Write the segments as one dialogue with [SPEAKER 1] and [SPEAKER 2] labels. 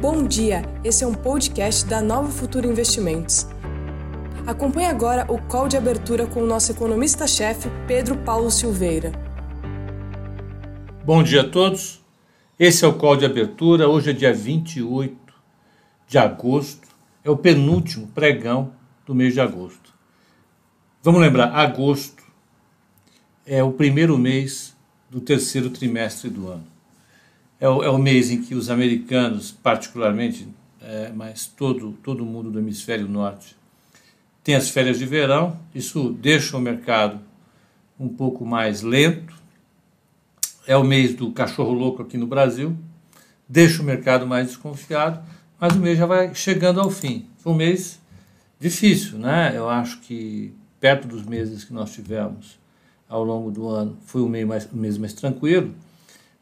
[SPEAKER 1] Bom dia, esse é um podcast da Nova Futura Investimentos. Acompanhe agora o call de abertura com o nosso economista-chefe, Pedro Paulo Silveira.
[SPEAKER 2] Bom dia a todos. Esse é o call de abertura. Hoje é dia 28 de agosto. É o penúltimo pregão do mês de agosto. Vamos lembrar, agosto é o primeiro mês do terceiro trimestre do ano é o, é o mês em que os americanos, particularmente, é, mas todo, todo mundo do hemisfério norte, tem as férias de verão. Isso deixa o mercado um pouco mais lento. É o mês do cachorro louco aqui no Brasil, deixa o mercado mais desconfiado, mas o mês já vai chegando ao fim. Foi um mês difícil, né? Eu acho que perto dos meses que nós tivemos ao longo do ano, foi um mês mais, um mês mais tranquilo,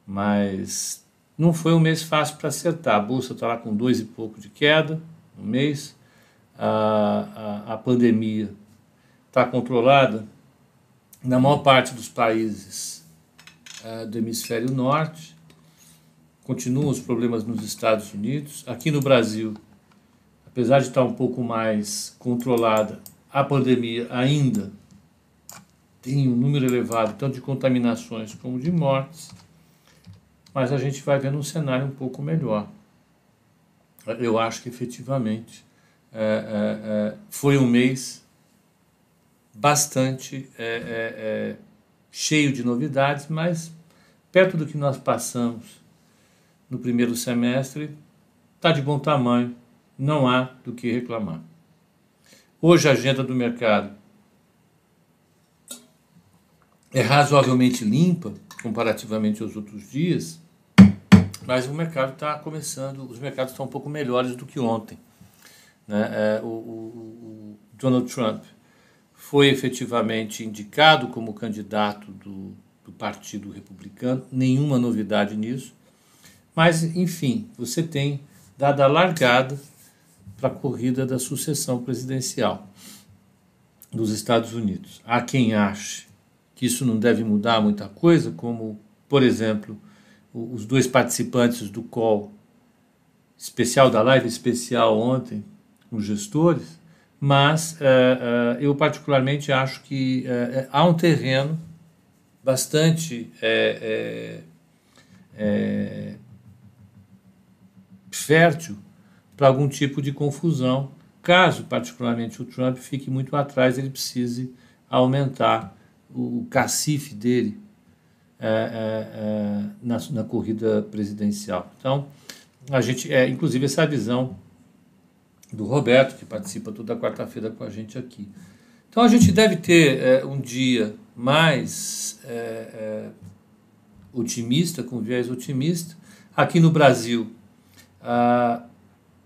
[SPEAKER 2] mas não foi um mês fácil para acertar. A bolsa está lá com dois e pouco de queda no mês. A, a, a pandemia está controlada na maior parte dos países uh, do hemisfério norte. Continuam os problemas nos Estados Unidos. Aqui no Brasil, apesar de estar um pouco mais controlada, a pandemia ainda tem um número elevado tanto de contaminações como de mortes mas a gente vai vendo um cenário um pouco melhor. Eu acho que efetivamente é, é, é, foi um mês bastante é, é, é, cheio de novidades, mas perto do que nós passamos no primeiro semestre, está de bom tamanho, não há do que reclamar. Hoje a agenda do mercado é razoavelmente limpa comparativamente aos outros dias, mas o mercado está começando, os mercados estão um pouco melhores do que ontem. Né? É, o, o, o, Donald Trump foi efetivamente indicado como candidato do, do Partido Republicano, nenhuma novidade nisso, mas enfim, você tem dado a largada para a corrida da sucessão presidencial dos Estados Unidos. Há quem ache que isso não deve mudar muita coisa, como, por exemplo, os dois participantes do call especial, da live especial ontem, os gestores, mas uh, uh, eu particularmente acho que uh, há um terreno bastante fértil para algum tipo de confusão, caso particularmente o Trump fique muito atrás, ele precise aumentar o cacife dele é, é, é, na, na, corrida presidencial. Então, a gente, é, inclusive, essa visão do Roberto, que participa toda quarta-feira com a gente aqui. Então, a gente deve ter é, um dia mais é, otimista, com viés otimista. Aqui no Brasil, a,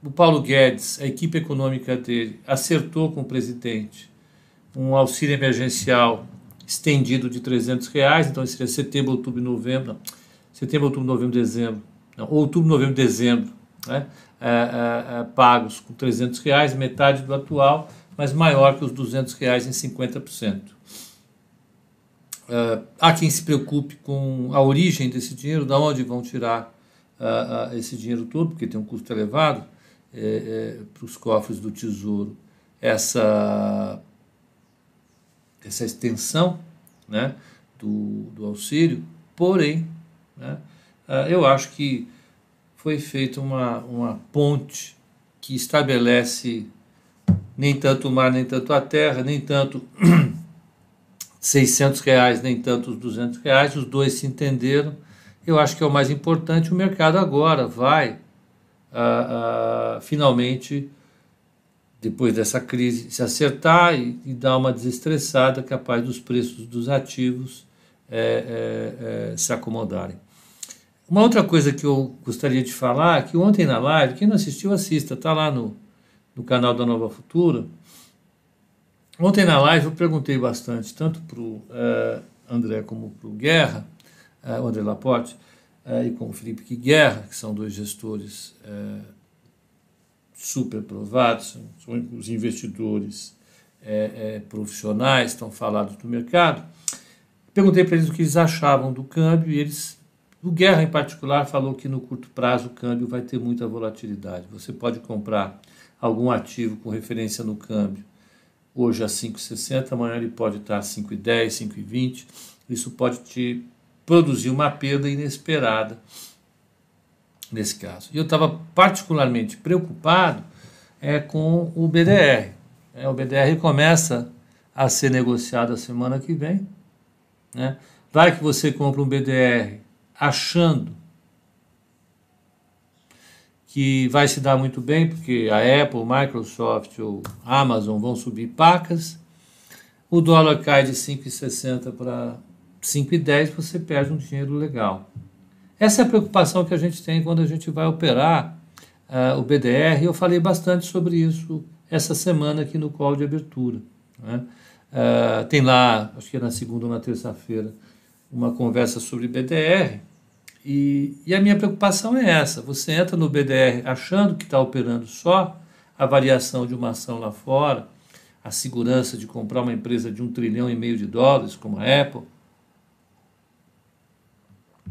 [SPEAKER 2] o Paulo Guedes, a equipe econômica dele, acertou com o presidente um auxílio emergencial estendido de 300 reais, então seria setembro, outubro, novembro, não, setembro, outubro, novembro, dezembro, não, outubro, novembro, dezembro, né, é, é, é, pagos com 300 reais, metade do atual, mas maior que os 200 reais em 50%. Uh, há quem se preocupe com a origem desse dinheiro, de onde vão tirar uh, esse dinheiro todo, porque tem um custo elevado é, é, para os cofres do Tesouro. Essa essa extensão né, do, do auxílio, porém, né, ah, eu acho que foi feita uma, uma ponte que estabelece nem tanto o mar, nem tanto a terra, nem tanto 600 reais, nem tanto os 200 reais, os dois se entenderam. Eu acho que é o mais importante. O mercado agora vai uh, uh, finalmente depois dessa crise, se acertar e, e dar uma desestressada capaz dos preços dos ativos é, é, é, se acomodarem. Uma outra coisa que eu gostaria de falar, é que ontem na live, quem não assistiu, assista, está lá no, no canal da Nova Futura. Ontem na live eu perguntei bastante, tanto para o é, André como para o Guerra, é, o André Laporte, é, e com o Felipe Guerra, que são dois gestores super provados, são os investidores é, é, profissionais, estão falados do mercado. Perguntei para eles o que eles achavam do câmbio e eles O Guerra, em particular, falou que no curto prazo o câmbio vai ter muita volatilidade. Você pode comprar algum ativo com referência no câmbio hoje a 5,60, amanhã ele pode estar a 5,10, 5,20. Isso pode te produzir uma perda inesperada nesse caso. E eu estava particularmente preocupado é, com o BDR. É, o BDR começa a ser negociado a semana que vem. Né? Vai que você compra um BDR achando que vai se dar muito bem, porque a Apple, Microsoft ou Amazon vão subir pacas, o dólar cai de 5,60 para 5,10, você perde um dinheiro legal. Essa é a preocupação que a gente tem quando a gente vai operar uh, o BDR. Eu falei bastante sobre isso essa semana aqui no call de abertura. Né? Uh, tem lá, acho que é na segunda ou na terça-feira, uma conversa sobre BDR. E, e, a minha preocupação é essa: você entra no BDR achando que está operando só a variação de uma ação lá fora, a segurança de comprar uma empresa de um trilhão e meio de dólares, como a Apple,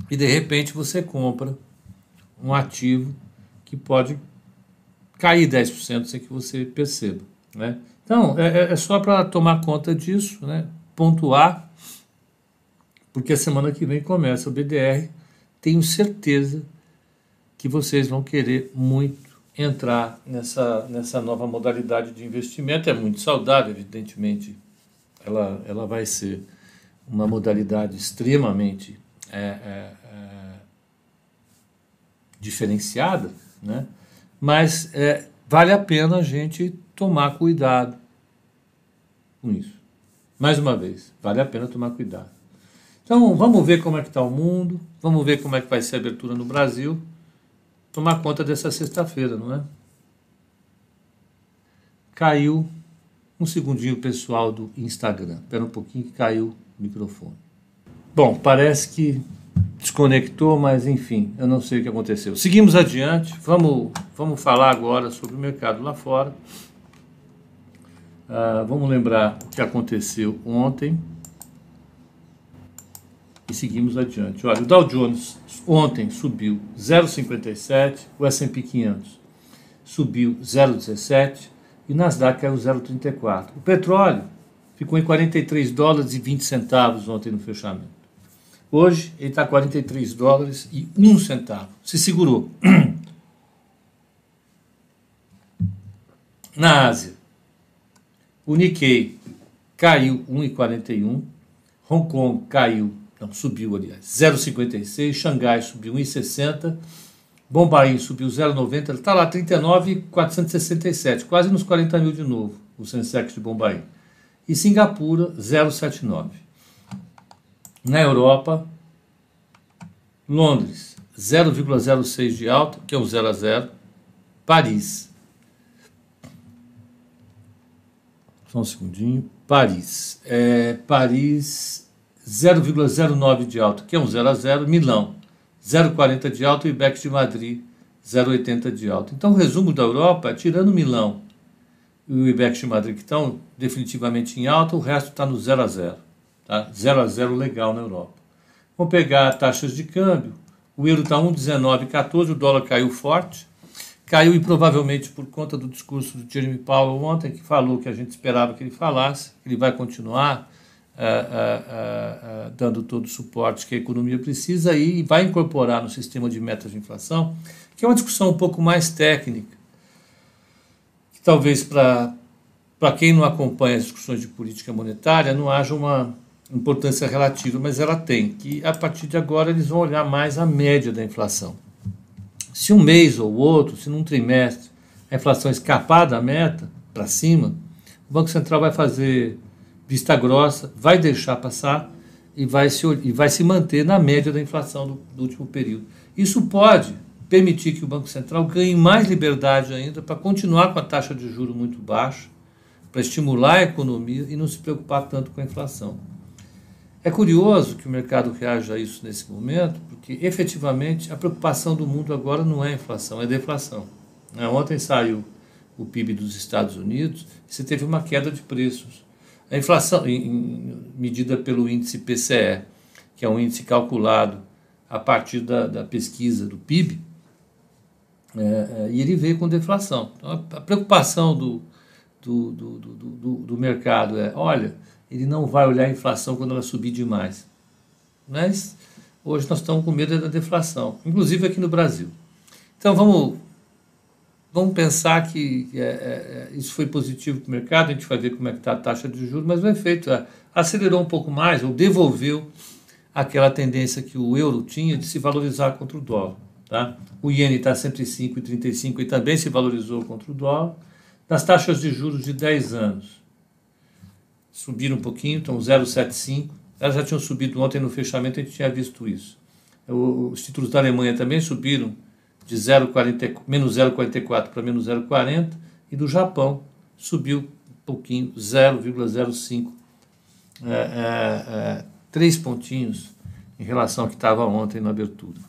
[SPEAKER 2] e de repente você compra um ativo que pode cair 10% sem que você perceba. Né? Então, é, é, é só para tomar conta disso, né? pontuar, porque a semana que vem começa o BDR tenho certeza que vocês vão querer muito entrar nessa, nessa nova modalidade de investimento. É muito saudável, evidentemente. Ela, ela vai ser uma modalidade extremamente é, é, é, diferenciada, né? mas é, vale a pena a gente tomar cuidado com isso. Mais uma vez, vale a pena tomar cuidado. Então vamos ver como é que está o mundo, vamos ver como é que vai ser a abertura no Brasil, tomar conta dessa sexta-feira, não é? Caiu um segundinho pessoal do Instagram. Espera um pouquinho que caiu o microfone. Bom, parece que desconectou, mas enfim, eu não sei o que aconteceu. Seguimos adiante, vamos, vamos falar agora sobre o mercado lá fora. Uh, vamos lembrar o que aconteceu ontem e seguimos adiante. Olha, o Dow Jones ontem subiu 0,57, o S&P 500 subiu 0,17 e o Nasdaq caiu 0,34. O petróleo ficou em 43 dólares e 20 centavos ontem no fechamento. Hoje ele está 43 dólares e 1 centavo. Se segurou. Na Ásia, o Nikkei caiu 1,41, Hong Kong caiu não, subiu, aliás, 0,56. Xangai subiu 1,60. Bombaim subiu 0,90. Ele está lá, 39,467, quase nos 40 mil de novo, o Sensex de Bombaim. E Singapura, 0,79. Na Europa, Londres, 0,06 de alta, que é o 0 a 0. Paris. Só um segundinho. Paris. É, Paris 0,09 de alta, que é um 0 a 0, Milão 0,40 de alta e IBEX de Madrid 0,80 de alta. Então o resumo da Europa, tirando Milão e o IBEX de Madrid que estão definitivamente em alta, o resto está no 0 a 0. Tá? 0 a 0 legal na Europa. Vamos pegar taxas de câmbio. O euro está 1,1914, o dólar caiu forte. Caiu e provavelmente por conta do discurso do Jeremy Powell ontem, que falou que a gente esperava que ele falasse, que ele vai continuar dando todo o suporte que a economia precisa e vai incorporar no sistema de metas de inflação, que é uma discussão um pouco mais técnica, que talvez para quem não acompanha as discussões de política monetária não haja uma importância relativa, mas ela tem, que a partir de agora eles vão olhar mais a média da inflação. Se um mês ou outro, se num trimestre a inflação escapar da meta para cima, o Banco Central vai fazer vista grossa, vai deixar passar e vai se, e vai se manter na média da inflação do, do último período. Isso pode permitir que o Banco Central ganhe mais liberdade ainda para continuar com a taxa de juro muito baixa, para estimular a economia e não se preocupar tanto com a inflação. É curioso que o mercado reaja a isso nesse momento, porque efetivamente a preocupação do mundo agora não é inflação, é deflação. Né, ontem saiu o PIB dos Estados Unidos e você teve uma queda de preços. A inflação, medida pelo índice PCE, que é um índice calculado a partir da, da pesquisa do PIB, é, é, e ele veio com deflação. Então, a, preocupação do, do, do, do, do mercado é: olha, ele não vai olhar a inflação quando ela subir demais. Mas hoje nós estamos com medo da deflação, inclusive aqui no Brasil. Então vamos, vamos pensar que é, é, é isso foi positivo para o mercado, a gente vai ver como é que está a taxa de juros, mas o efeito é, acelerou um pouco mais, ou devolveu aquela tendência que o euro tinha de se valorizar contra o dólar. Tá? O iene está 105,35 e também se valorizou contra o dólar. Nas taxas de juros de 10 anos, subiram um pouquinho, estão 0,75. Elas já tinham subido ontem no fechamento, a gente tinha visto isso. Os títulos da Alemanha também subiram de 0,40, menos 0,44 para menos 0,40 e do Japão subiu um pouquinho, 0,05, é, é, é, três pontinhos em relação ao que estava ontem na abertura.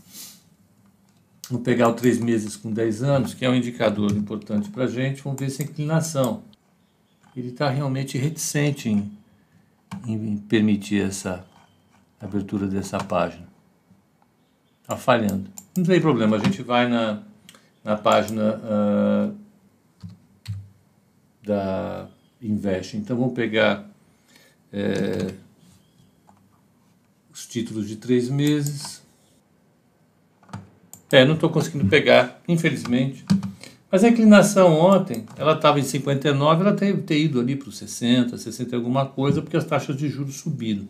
[SPEAKER 2] Vamos pegar o três meses com 10 anos, que é um indicador importante para a gente, vamos ver essa inclinação. Ele está realmente reticente em, em permitir essa abertura dessa página. Está falhando. Não tem problema, a gente vai na, na página uh, da Invest. Então vamos pegar é, os títulos de três meses. É, não estou conseguindo pegar, infelizmente. Mas a inclinação ontem, ela estava em 59, ela teve ter ido ali para os 60, 60 e alguma coisa, porque as taxas de juros subiram.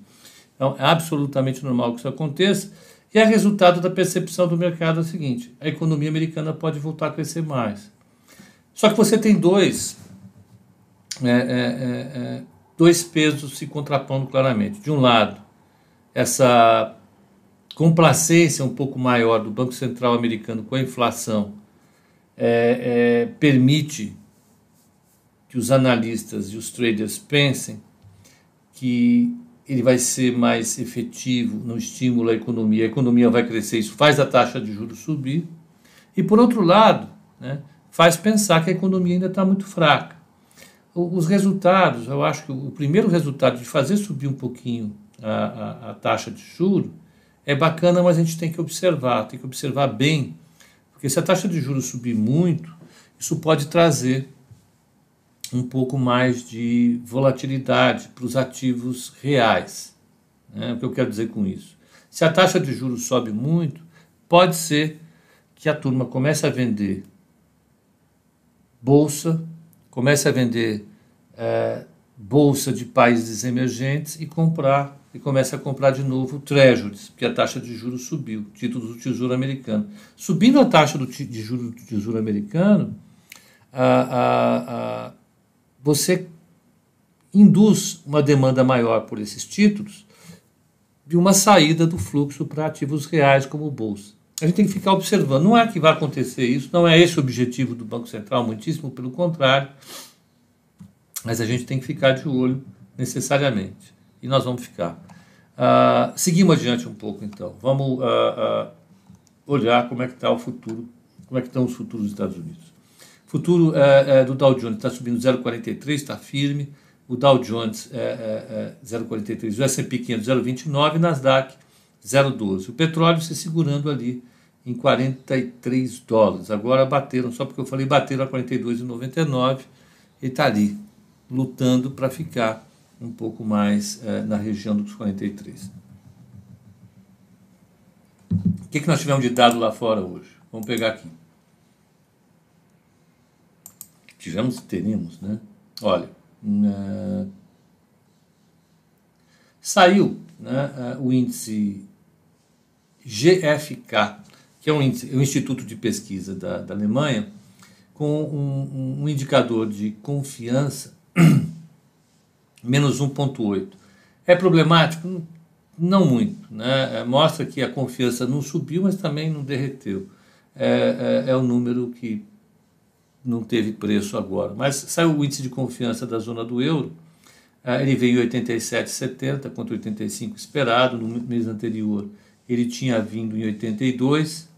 [SPEAKER 2] Então, é absolutamente normal que isso aconteça. E é resultado da percepção do mercado é o seguinte: a economia americana pode voltar a crescer mais. Só que você tem dois, é, é, é, é dois pesos se contrapondo claramente. De um lado, essa complacência um pouco maior do Banco Central americano com a inflação é, é, permite que os analistas e os traders pensem que ele vai ser mais efetivo no estímulo à economia, a economia vai crescer, isso faz a taxa de juros subir, e por outro lado, né, faz pensar que a economia ainda está muito fraca. Os resultados, eu acho que o primeiro resultado de fazer subir um pouquinho a, a, a taxa de juros é bacana, mas a gente tem que observar, tem que observar bem, porque se a taxa de juros subir muito, isso pode trazer um pouco mais de volatilidade para os ativos reais. Né? O que eu quero dizer com isso? Se a taxa de juros sobe muito, pode ser que a turma comece a vender bolsa, comece a vender é, bolsa de países emergentes e comprar e começa a comprar de novo treasuries, porque a taxa de juros subiu, títulos do Tesouro Americano. Subindo a taxa do, de juros do Tesouro Americano, a, a, a, você induz uma demanda maior por esses títulos de uma saída do fluxo para ativos reais como bolsa. A gente tem que ficar observando. Não é que vai acontecer isso, não é esse o objetivo do Banco Central, muitíssimo pelo contrário, mas a gente tem que ficar de olho necessariamente e nós vamos ficar. Uh, seguimos adiante um pouco, então. Vamos uh, uh, olhar como é que está o futuro, como é que estão os futuros dos Estados Unidos. O futuro eh, eh, do Dow Jones está subindo 0,43, está firme. O Dow Jones é, 0,43, o S&P 500 0,29 e Nasdaq 0,12. O petróleo se segurando ali em 43 dólares. Agora bateram, só porque eu falei bateram a 42,99 e está ali lutando para ficar um pouco mais é, na região dos 43. O que, que nós tivemos de dado lá fora hoje? Vamos pegar aqui. Tivemos e né? Olha, uh, saiu né, uh, o índice GFK, que é um, índice, um instituto de pesquisa da, da Alemanha, com um, um indicador de confiança menos 1,8. É problemático? Não muito. Né? É, mostra que a confiança não subiu, mas também não derreteu. É, é, é o número que não teve preço agora. Mas saiu o índice de confiança da zona do euro, é, ele veio em 87,70 contra 85 esperado. No mês anterior ele tinha vindo em 82.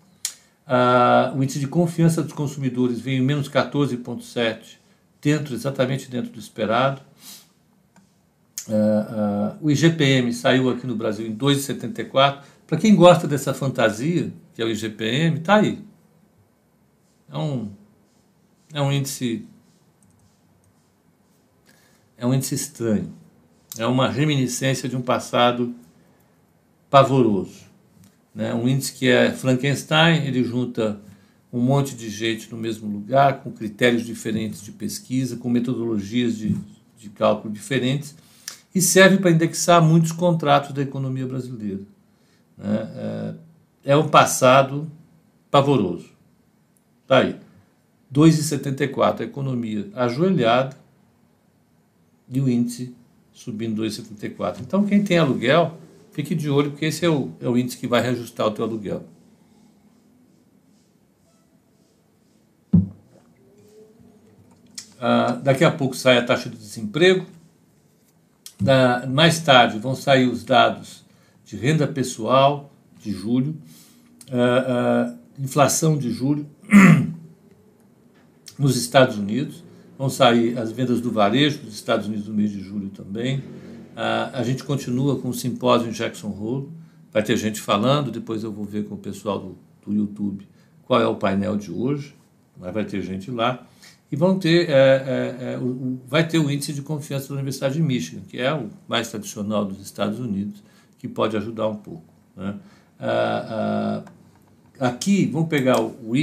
[SPEAKER 2] Ah, o índice de confiança dos consumidores veio em menos 14,7, dentro, exatamente dentro do esperado. Uh, o IGPM saiu aqui no Brasil em 2,74, Para quem gosta dessa fantasia, que é o IGPM, está aí. É um, é um índice. É um índice estranho. É uma reminiscência de um passado pavoroso. Né? Um índice que é Frankenstein, ele junta um monte de gente no mesmo lugar, com critérios diferentes de pesquisa, com metodologias de, de cálculo diferentes, e serve para indexar muitos contratos da economia brasileira. Né? É, é um passado pavoroso. Está aí. 2,74, a economia ajoelhada e o índice subindo 2,74. Então, quem tem aluguel, fique de olho, porque esse é o, é o índice que vai reajustar o teu aluguel. Ah, daqui a pouco sai a taxa de desemprego. Da, mais tarde vão sair os dados de renda pessoal de julho, ah, ah, inflação de julho nos Estados Unidos. Vão sair as vendas do varejo dos Estados Unidos no mês de julho também. a gente continua com o simpósio em Jackson Hole. Vai ter gente falando, depois eu vou ver com o pessoal do, do YouTube qual é o painel de hoje, mas vai ter gente lá e vão ter, é, é, é, o, vai ter o índice de confiança da Universidade de Michigan, que é o mais tradicional dos Estados Unidos, que pode ajudar um pouco. Né? Ah, ah, aqui, vamos pegar o, o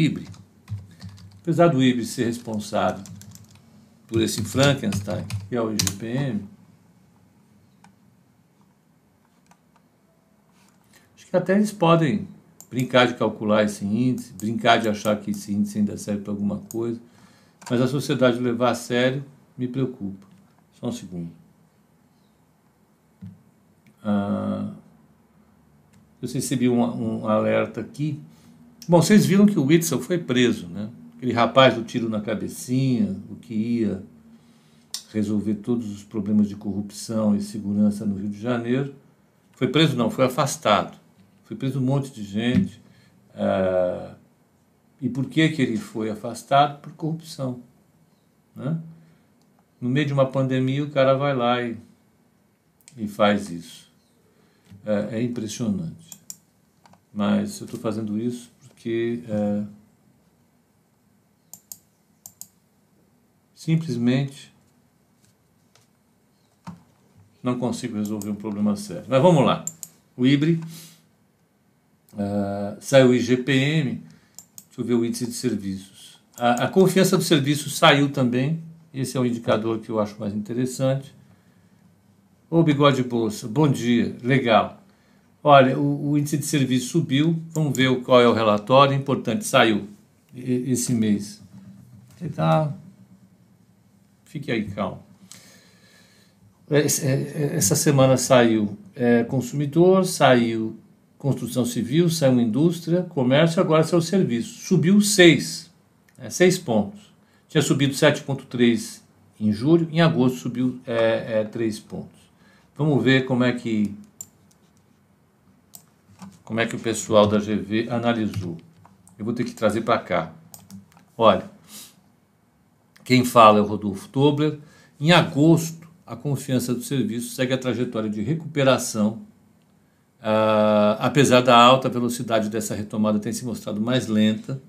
[SPEAKER 2] apesar do IBRE ser responsável por esse Frankenstein, que é o IGPM, acho que até eles podem brincar de calcular esse índice, brincar de achar que esse índice ainda serve para alguma coisa, mas a sociedade levar a sério me preocupa. Só um segundo. Ah, eu recebi um, um, alerta aqui. Bom, vocês viram que o Witzel foi preso, né? Aquele rapaz do tiro na cabecinha, o que ia resolver todos os problemas de corrupção e segurança no Rio de Janeiro. Foi preso, não, foi afastado. Foi preso um monte de gente. Ah, e por que, que ele foi afastado? Por corrupção. Né? No meio de uma pandemia, o cara vai lá e, e faz isso. É, é impressionante. Mas eu estou fazendo isso porque é, simplesmente não consigo resolver um problema sério. Mas vamos lá. O IBRE, uh, saiu o IGPM, Eu ver o índice de serviços. A, a confiança do serviço saiu também. Esse é o indicador que eu acho mais interessante. Ô Bigode Bolsa, bom dia, legal. Olha, o, o, índice de serviço subiu, vamos ver qual é o relatório, importante, saiu esse mês. Tá... Fique aí, calmo. É, é, essa semana saiu é, consumidor, saiu construção civil, saiu indústria, comércio, agora saiu serviço. Subiu 6, 6 né, pontos. Tinha subido 7,3 em julho, em agosto subiu é, é, 3 pontos. Vamos ver como é que como é que o pessoal da GV analisou. Eu vou ter que trazer para cá. Olha, quem fala é o Rodolfo Tobler. Em agosto, a confiança do serviço segue a trajetória de recuperação Uh, apesar da alta velocidade dessa retomada ter se mostrado mais lenta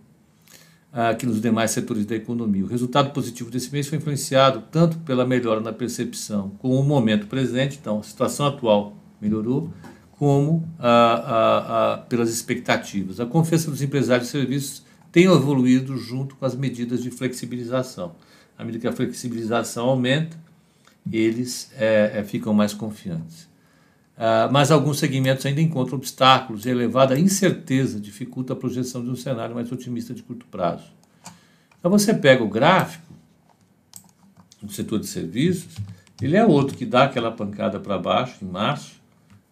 [SPEAKER 2] uh, que nos demais setores da economia. O resultado positivo desse mês foi influenciado tanto pela melhora na percepção com o momento presente, então a situação atual melhorou, como uh, pelas expectativas. A confiança dos empresários de serviços tem evoluído junto com as medidas de flexibilização. À medida que a flexibilização aumenta, eles é, é, ficam mais confiantes. Uh, mas alguns segmentos ainda encontram obstáculos e elevada incerteza dificulta a projeção de um cenário mais otimista de curto prazo. Então você pega o gráfico do setor de serviços, ele é outro que dá aquela pancada para baixo em março,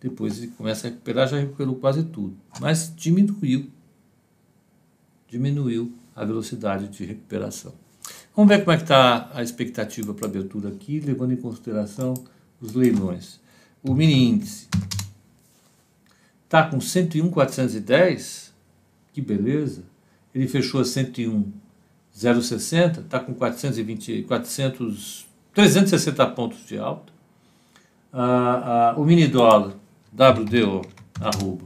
[SPEAKER 2] depois ele começa a recuperar, já recuperou quase tudo, mas diminuiu, diminuiu a velocidade de recuperação. Vamos ver como é que está a expectativa para abertura aqui, levando em consideração os leilões. O mini índice está com 101,410, que beleza. Ele fechou a 101,060, está com 420, 400, 360 pontos de alta. Ah, ah, o mini dólar, WDO, arroba,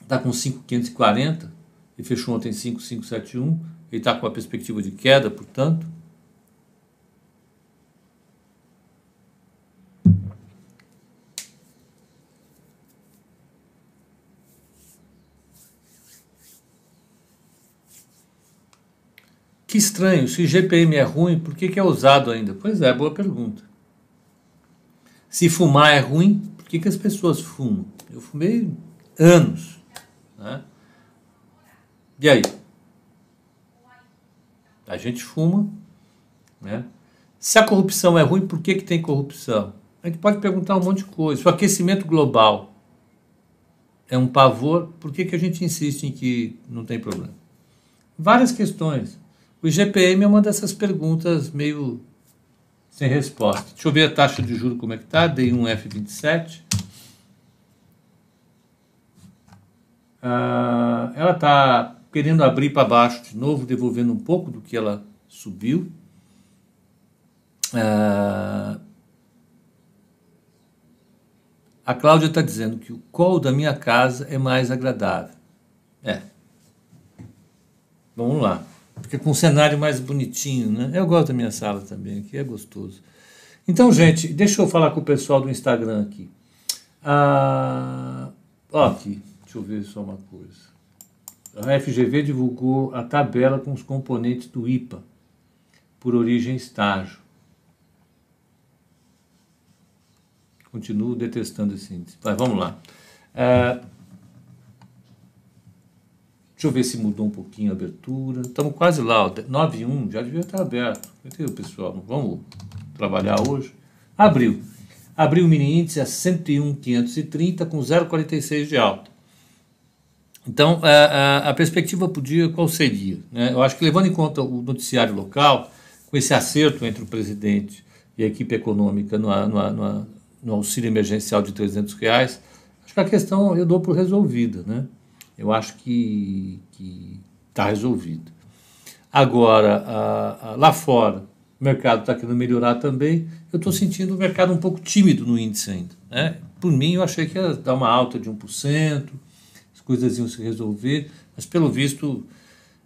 [SPEAKER 2] está com 5,540 e fechou ontem 5,571. Ele está com a perspectiva de queda, portanto. Que estranho, se GPM é ruim, por que, que é usado ainda? Pois é, boa pergunta. Se fumar é ruim, por que, que as pessoas fumam? Eu fumei anos. Né? E aí? A gente fuma. Né? Se a corrupção é ruim, por que, que tem corrupção? A gente pode perguntar um monte de coisa. O aquecimento global é um pavor, por que, que a gente insiste em que não tem problema? Várias questões. O IGPM é uma dessas perguntas meio sem resposta. Deixa eu ver a taxa de juros como é que está. Dei um F27. Ah, ela está querendo abrir para baixo de novo, devolvendo um pouco do que ela subiu. Ah, a Cláudia está dizendo que o call da minha casa é mais agradável. É. Vamos lá. Fica com um cenário mais bonitinho, né? Eu gosto da minha sala também, aqui é gostoso. Então, gente, deixa eu falar com o pessoal do Instagram aqui. Ah, ó, aqui, deixa eu ver só uma coisa. A FGV divulgou a tabela com os componentes do IPA, por origem estágio. Continuo detestando esse índice. Mas vamos lá. Ah, Deixa eu ver se mudou um pouquinho a abertura. Estamos quase lá, 9 1, já devia estar aberto. Entendeu, pessoal? Vamos trabalhar hoje. Abriu. Abriu o mini índice a 101,530 com 0,46 de alta. Então, a, a, a perspectiva para o dia qual seria? Né? Eu acho que levando em conta o noticiário local, com esse acerto entre o presidente e a equipe econômica no, no, no, no auxílio emergencial de 300 reais, acho que a questão eu dou por resolvida, né? Eu acho que está resolvido. Agora, a, a, lá fora, o mercado está querendo melhorar também. Eu estou sentindo o mercado um pouco tímido no índice ainda. Né? Por mim, eu achei que ia dar uma alta de 1%, as coisas iam se resolver, mas pelo visto,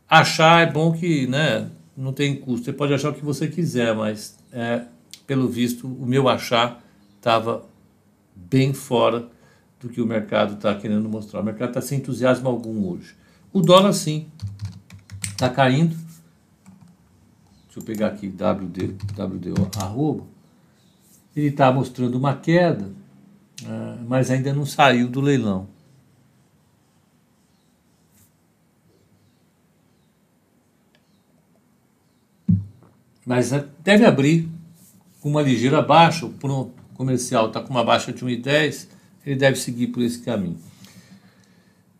[SPEAKER 2] achar é bom que né, não tem custo. Você pode achar o que você quiser, mas é, pelo visto, o meu achar estava bem fora do que o mercado está querendo mostrar. O mercado está sem entusiasmo algum hoje. O dólar, sim, está caindo. Deixa eu pegar aqui WD, WDO, arroba. Ele está mostrando uma queda, uh, mas ainda não saiu do leilão. Mas uh, deve abrir com uma ligeira baixa. O comercial está com uma baixa de 1,10 ele deve seguir por esse caminho.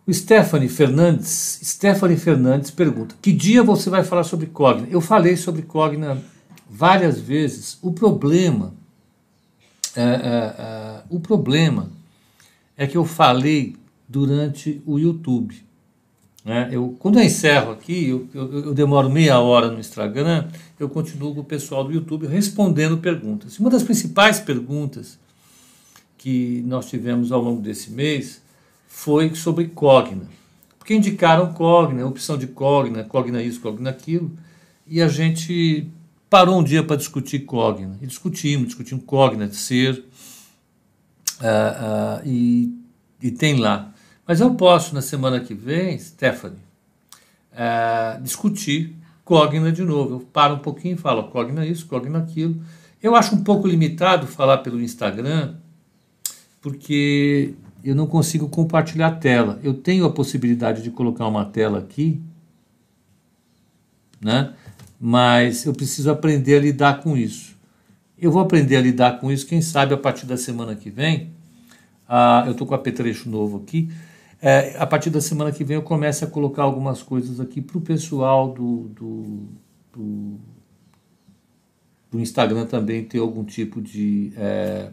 [SPEAKER 2] O Stephanie Fernandes, Stephanie Fernandes pergunta: que dia você vai falar sobre Cogna? Eu falei sobre Cogna várias vezes. O problema, é, é, é, o problema é que eu falei durante o YouTube. Né? Eu, quando eu encerro aqui, eu, eu, eu, demoro meia hora no Instagram, eu continuo com o pessoal do YouTube respondendo perguntas. Uma das principais perguntas que nós tivemos ao longo desse mês foi sobre Cogna. Porque indicaram Cogna, opção de Cogna, Cogna isso, Cogna aquilo, e a gente parou um dia para discutir Cogna. E discutimos, discutimos Cogna de ser, uh, uh, e, e tem lá. Mas eu posso, na semana que vem, Stephanie, uh, discutir Cogna de novo. Eu paro um pouquinho e falo Cogna isso, Cogna aquilo. Eu acho um pouco limitado falar pelo Instagram, porque eu não consigo compartilhar a tela. Eu tenho a possibilidade de colocar uma tela aqui, né? mas eu preciso aprender a lidar com isso. Eu vou aprender a lidar com isso, quem sabe a partir da semana que vem. Ah, eu estou com apetrecho novo aqui. É, a partir da semana que vem eu começo a colocar algumas coisas aqui para o pessoal do, do, do, do, Instagram também ter algum tipo de. É,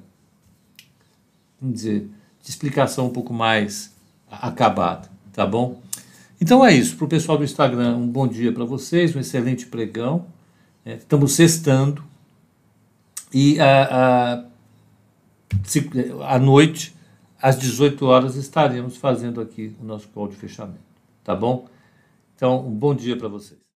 [SPEAKER 2] vamos dizer, de explicação um pouco mais acabada, tá bom? Então é isso. Para o pessoal do Instagram, um bom dia para vocês, um excelente pregão. É, estamos sextando. E a, a, à noite às 18 horas estaremos fazendo aqui o nosso call de fechamento. Tá bom? Então, um bom dia para vocês.